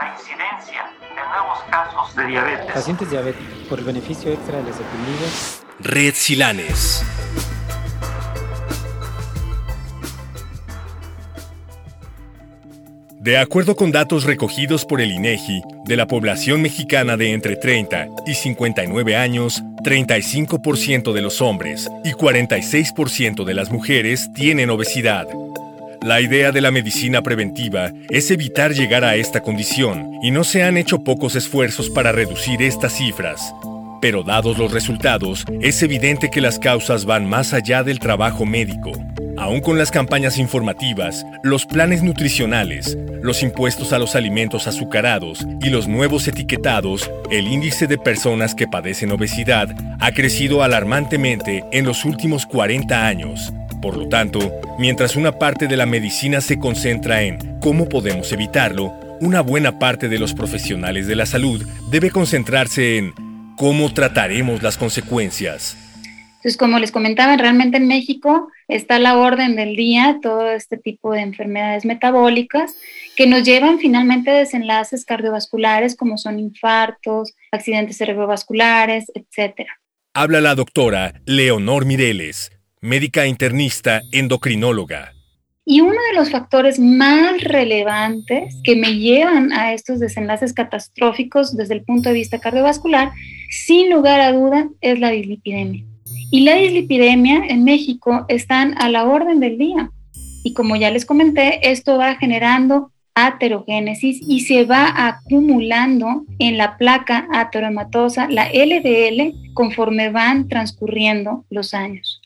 la incidencia de nuevos casos de diabetes. Pacientes diabéticos, por el beneficio extra de las epidemias. Red Silanes. De acuerdo con datos recogidos por el INEGI, de la población mexicana de entre 30 y 59 años, 35% de los hombres y 46% de las mujeres tienen obesidad. La idea de la medicina preventiva es evitar llegar a esta condición y no se han hecho pocos esfuerzos para reducir estas cifras. Pero dados los resultados, es evidente que las causas van más allá del trabajo médico. Aún con las campañas informativas, los planes nutricionales, los impuestos a los alimentos azucarados y los nuevos etiquetados, el índice de personas que padecen obesidad ha crecido alarmantemente en los últimos 40 años. Por lo tanto, mientras una parte de la medicina se concentra en cómo podemos evitarlo, una buena parte de los profesionales de la salud debe concentrarse en cómo trataremos las consecuencias. Entonces, como les comentaba, realmente en México está la orden del día todo este tipo de enfermedades metabólicas que nos llevan finalmente a desenlaces cardiovasculares como son infartos, accidentes cerebrovasculares, etc. Habla la doctora Leonor Mireles, médica internista endocrinóloga. Y uno de los factores más relevantes que me llevan a estos desenlaces catastróficos desde el punto de vista cardiovascular, sin lugar a duda, es la dislipidemia. Y la dislipidemia en México están a la orden del día. Y como ya les comenté, esto va generando aterogénesis y se va acumulando en la placa ateromatosa, la LDL, conforme van transcurriendo los años.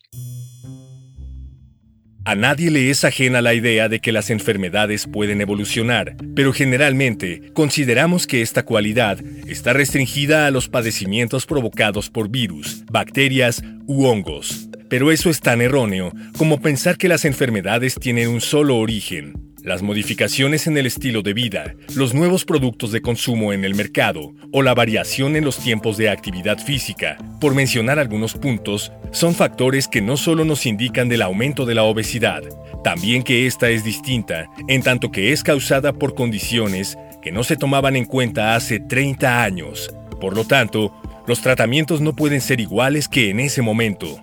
A nadie le es ajena la idea de que las enfermedades pueden evolucionar, pero generalmente consideramos que esta cualidad está restringida a los padecimientos provocados por virus, bacterias u hongos. Pero eso es tan erróneo como pensar que las enfermedades tienen un solo origen. Las modificaciones en el estilo de vida, los nuevos productos de consumo en el mercado o la variación en los tiempos de actividad física, por mencionar algunos puntos, son factores que no solo nos indican del aumento de la obesidad, también que esta es distinta, en tanto que es causada por condiciones que no se tomaban en cuenta hace 30 años. Por lo tanto, los tratamientos no pueden ser iguales que en ese momento.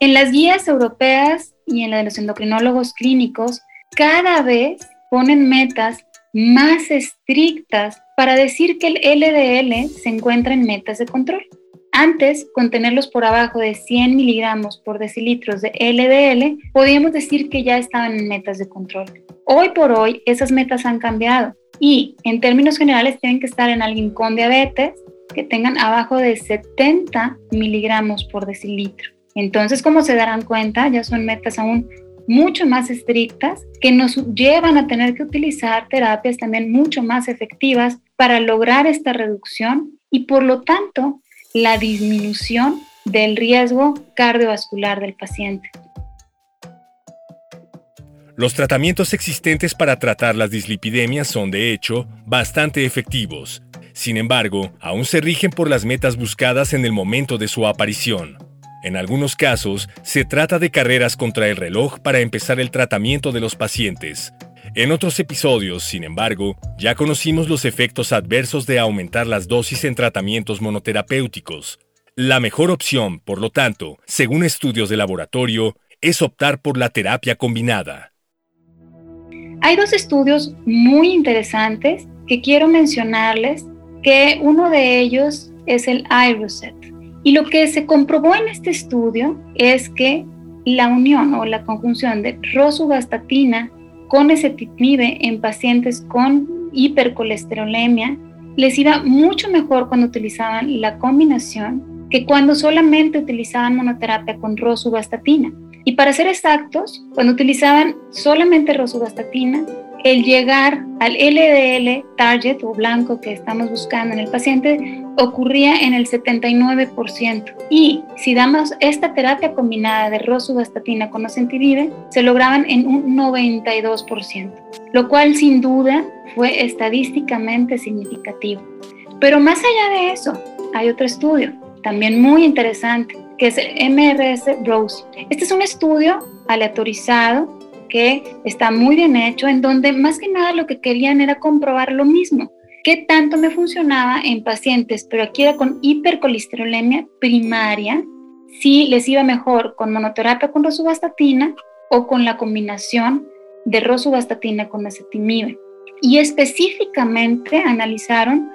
En las guías europeas y en la de los endocrinólogos clínicos, cada vez ponen metas más estrictas para decir que el LDL se encuentra en metas de control. Antes, con tenerlos por abajo de 100 miligramos por decilitros de LDL, podíamos decir que ya estaban en metas de control. Hoy por hoy, esas metas han cambiado y, en términos generales, tienen que estar en alguien con diabetes que tengan abajo de 70 miligramos por decilitro. Entonces, como se darán cuenta, ya son metas aún mucho más estrictas que nos llevan a tener que utilizar terapias también mucho más efectivas para lograr esta reducción y por lo tanto la disminución del riesgo cardiovascular del paciente. Los tratamientos existentes para tratar las dislipidemias son, de hecho, bastante efectivos. Sin embargo, aún se rigen por las metas buscadas en el momento de su aparición. En algunos casos, se trata de carreras contra el reloj para empezar el tratamiento de los pacientes. En otros episodios, sin embargo, ya conocimos los efectos adversos de aumentar las dosis en tratamientos monoterapéuticos. La mejor opción, por lo tanto, según estudios de laboratorio, es optar por la terapia combinada. Hay dos estudios muy interesantes que quiero mencionarles, que uno de ellos es el iRoset. Y lo que se comprobó en este estudio es que la unión o la conjunción de rosuvastatina con ezetimibe en pacientes con hipercolesterolemia les iba mucho mejor cuando utilizaban la combinación que cuando solamente utilizaban monoterapia con rosuvastatina. Y para ser exactos, cuando utilizaban solamente rosuvastatina, el llegar al LDL target o blanco que estamos buscando en el paciente ocurría en el 79%. Y si damos esta terapia combinada de rosuvastatina con ocentivide, se lograban en un 92%, lo cual sin duda fue estadísticamente significativo. Pero más allá de eso, hay otro estudio, también muy interesante, que es el MRS-ROSE. Este es un estudio aleatorizado que está muy bien hecho, en donde más que nada lo que querían era comprobar lo mismo. ¿Qué tanto me funcionaba en pacientes, pero aquí era con hipercolesterolemia primaria, si les iba mejor con monoterapia con rosuvastatina o con la combinación de rosuvastatina con ezetimibe? Y específicamente analizaron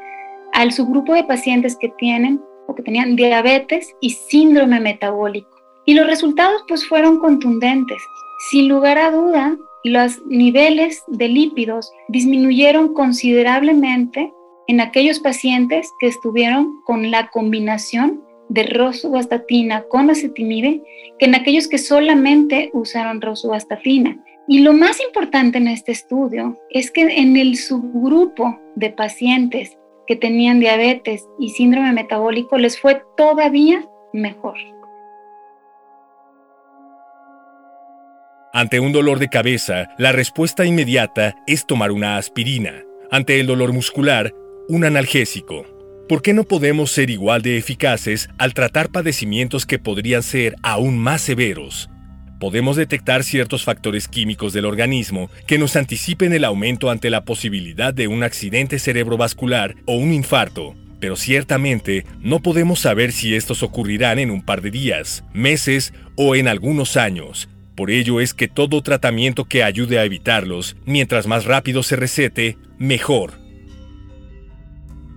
al subgrupo de pacientes que tienen o que tenían diabetes y síndrome metabólico. Y los resultados pues fueron contundentes. Sin lugar a duda, los niveles de lípidos disminuyeron considerablemente en aquellos pacientes que estuvieron con la combinación de rosuvastatina con acetimide que en aquellos que solamente usaron rosuvastatina. Y lo más importante en este estudio es que en el subgrupo de pacientes que tenían diabetes y síndrome metabólico les fue todavía mejor. Ante un dolor de cabeza, la respuesta inmediata es tomar una aspirina. Ante el dolor muscular, un analgésico. ¿Por qué no podemos ser igual de eficaces al tratar padecimientos que podrían ser aún más severos? Podemos detectar ciertos factores químicos del organismo que nos anticipen el aumento ante la posibilidad de un accidente cerebrovascular o un infarto, pero ciertamente no podemos saber si estos ocurrirán en un par de días, meses o en algunos años, por ello es que todo tratamiento que ayude a evitarlos, mientras más rápido se recete, mejor.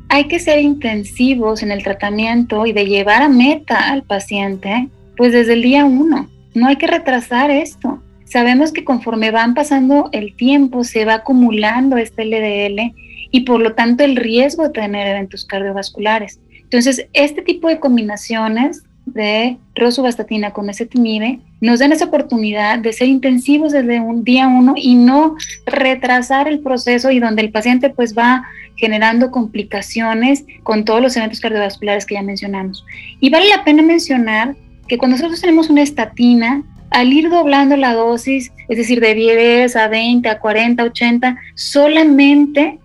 Hay que ser intensivos en el tratamiento y de llevar a meta al paciente, pues desde el día uno. No hay que retrasar esto. Sabemos que conforme van pasando el tiempo se va acumulando este LDL y por lo tanto el riesgo de tener eventos cardiovasculares. Entonces, este tipo de combinaciones de rosuvastatina con ezetimibe nos dan esa oportunidad de ser intensivos desde un día uno y no retrasar el proceso y donde el paciente pues va generando complicaciones con todos los eventos cardiovasculares que ya mencionamos. Y vale la pena mencionar que cuando nosotros tenemos una estatina, al ir doblando la dosis, es decir, de 10 a 20, a 40, 80, solamente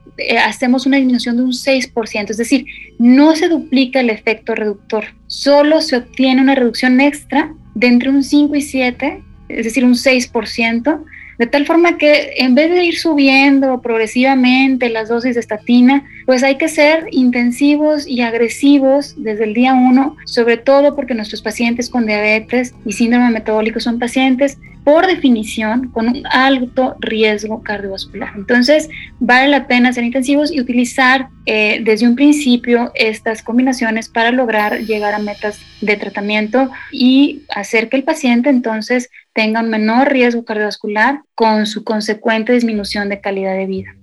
hacemos una disminución de un 6%, es decir, no se duplica el efecto reductor, solo se obtiene una reducción extra de entre un 5 y 7, es decir, un 6%, de tal forma que en vez de ir subiendo progresivamente las dosis de estatina, pues hay que ser intensivos y agresivos desde el día 1, sobre todo porque nuestros pacientes con diabetes y síndrome metabólico son pacientes por definición con un alto riesgo cardiovascular. Entonces, vale la pena ser intensivos y utilizar eh, desde un principio estas combinaciones para lograr llegar a metas de tratamiento y hacer que el paciente entonces tenga un menor riesgo cardiovascular con su consecuente disminución de calidad de vida.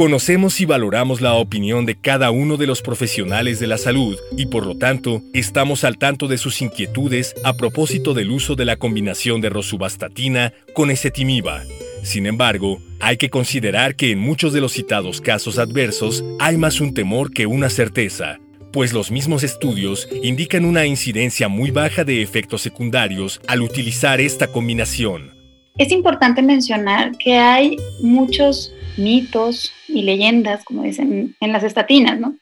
Conocemos y valoramos la opinión de cada uno de los profesionales de la salud y por lo tanto estamos al tanto de sus inquietudes a propósito del uso de la combinación de rosuvastatina con ezetimiba. Sin embargo, hay que considerar que en muchos de los citados casos adversos hay más un temor que una certeza, pues los mismos estudios indican una incidencia muy baja de efectos secundarios al utilizar esta combinación. Es importante mencionar que hay muchos mitos y leyendas, como dicen en las estatinas, ¿no?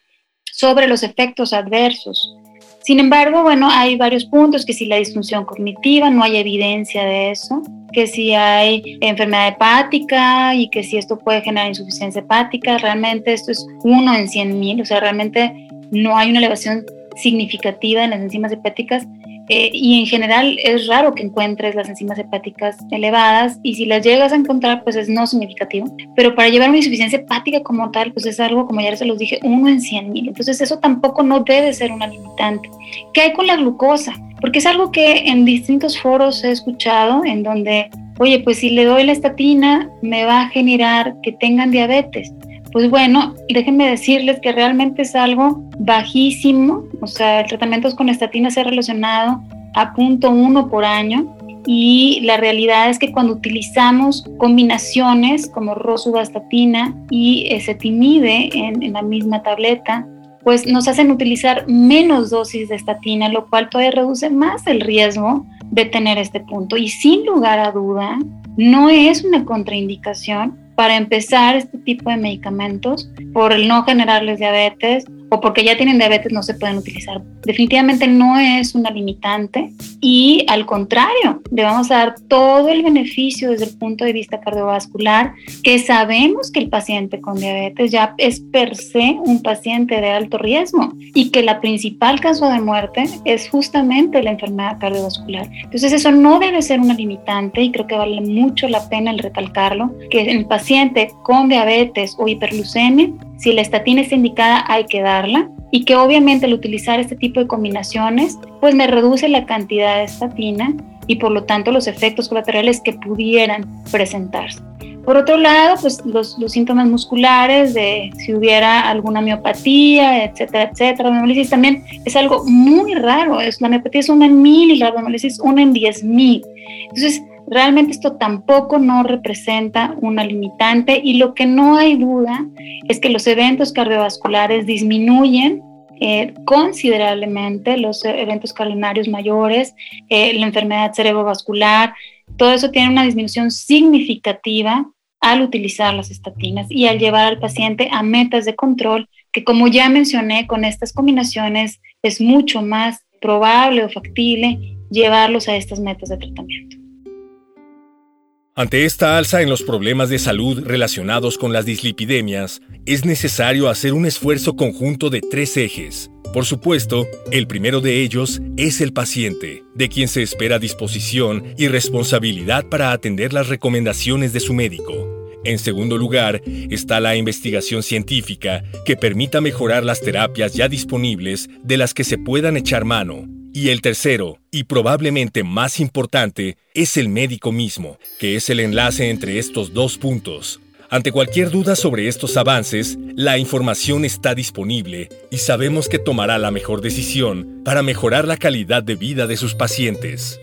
sobre los efectos adversos. Sin embargo, bueno, hay varios puntos, que si la disfunción cognitiva, no hay evidencia de eso, que si hay enfermedad hepática y que si esto puede generar insuficiencia hepática, realmente esto es uno en 100 mil, o sea, realmente no hay una elevación significativa en las enzimas hepáticas eh, y en general es raro que encuentres las enzimas hepáticas elevadas y si las llegas a encontrar pues es no significativo. Pero para llevar una insuficiencia hepática como tal pues es algo como ya se los dije uno en 100 mil. Entonces eso tampoco no debe ser una limitante. ¿Qué hay con la glucosa? Porque es algo que en distintos foros he escuchado en donde, oye, pues si le doy la estatina me va a generar que tengan diabetes. Pues bueno, déjenme decirles que realmente es algo bajísimo, o sea, el tratamiento con estatina se ha relacionado a punto uno por año y la realidad es que cuando utilizamos combinaciones como rosuvastatina y ezetimibe en, en la misma tableta, pues nos hacen utilizar menos dosis de estatina, lo cual todavía reduce más el riesgo de tener este punto. Y sin lugar a duda, no es una contraindicación para empezar este tipo de medicamentos por el no generarles diabetes o porque ya tienen diabetes no se pueden utilizar. Definitivamente no es una limitante y al contrario, le vamos a dar todo el beneficio desde el punto de vista cardiovascular, que sabemos que el paciente con diabetes ya es per se un paciente de alto riesgo y que la principal causa de muerte es justamente la enfermedad cardiovascular. Entonces eso no debe ser una limitante y creo que vale mucho la pena el recalcarlo, que el paciente con diabetes o hiperglucemia, si la estatina está indicada hay que darla y que obviamente al utilizar este tipo de combinaciones, pues me reduce la cantidad de estatina y por lo tanto los efectos colaterales que pudieran presentarse. Por otro lado, pues los, síntomas musculares de si hubiera alguna miopatía, etcétera, etcétera. La miomolisis también es algo muy raro. Es, la miopatía es una en mil y la miomolisis una en diez mil. Entonces, realmente esto tampoco no representa una limitante y lo que no hay duda es que los eventos cardiovasculares disminuyen eh, considerablemente los eventos coronarios mayores, eh, la enfermedad cerebrovascular, todo eso tiene una disminución significativa al utilizar las estatinas y al llevar al paciente a metas de control que como ya mencioné con estas combinaciones es mucho más probable o factible llevarlos a estas metas de tratamiento. Ante esta alza en los problemas de salud relacionados con las dislipidemias, es necesario hacer un esfuerzo conjunto de tres ejes. Por supuesto, el primero de ellos es el paciente, de quien se espera disposición y responsabilidad para atender las recomendaciones de su médico. En segundo lugar, está la investigación científica que permita mejorar las terapias ya disponibles de las que se puedan echar mano y el tercero, y probablemente más importante, es el médico mismo, que es el enlace entre estos dos puntos. Ante cualquier duda sobre estos avances, la información está disponible y sabemos que tomará la mejor decisión para mejorar la calidad de vida de sus pacientes.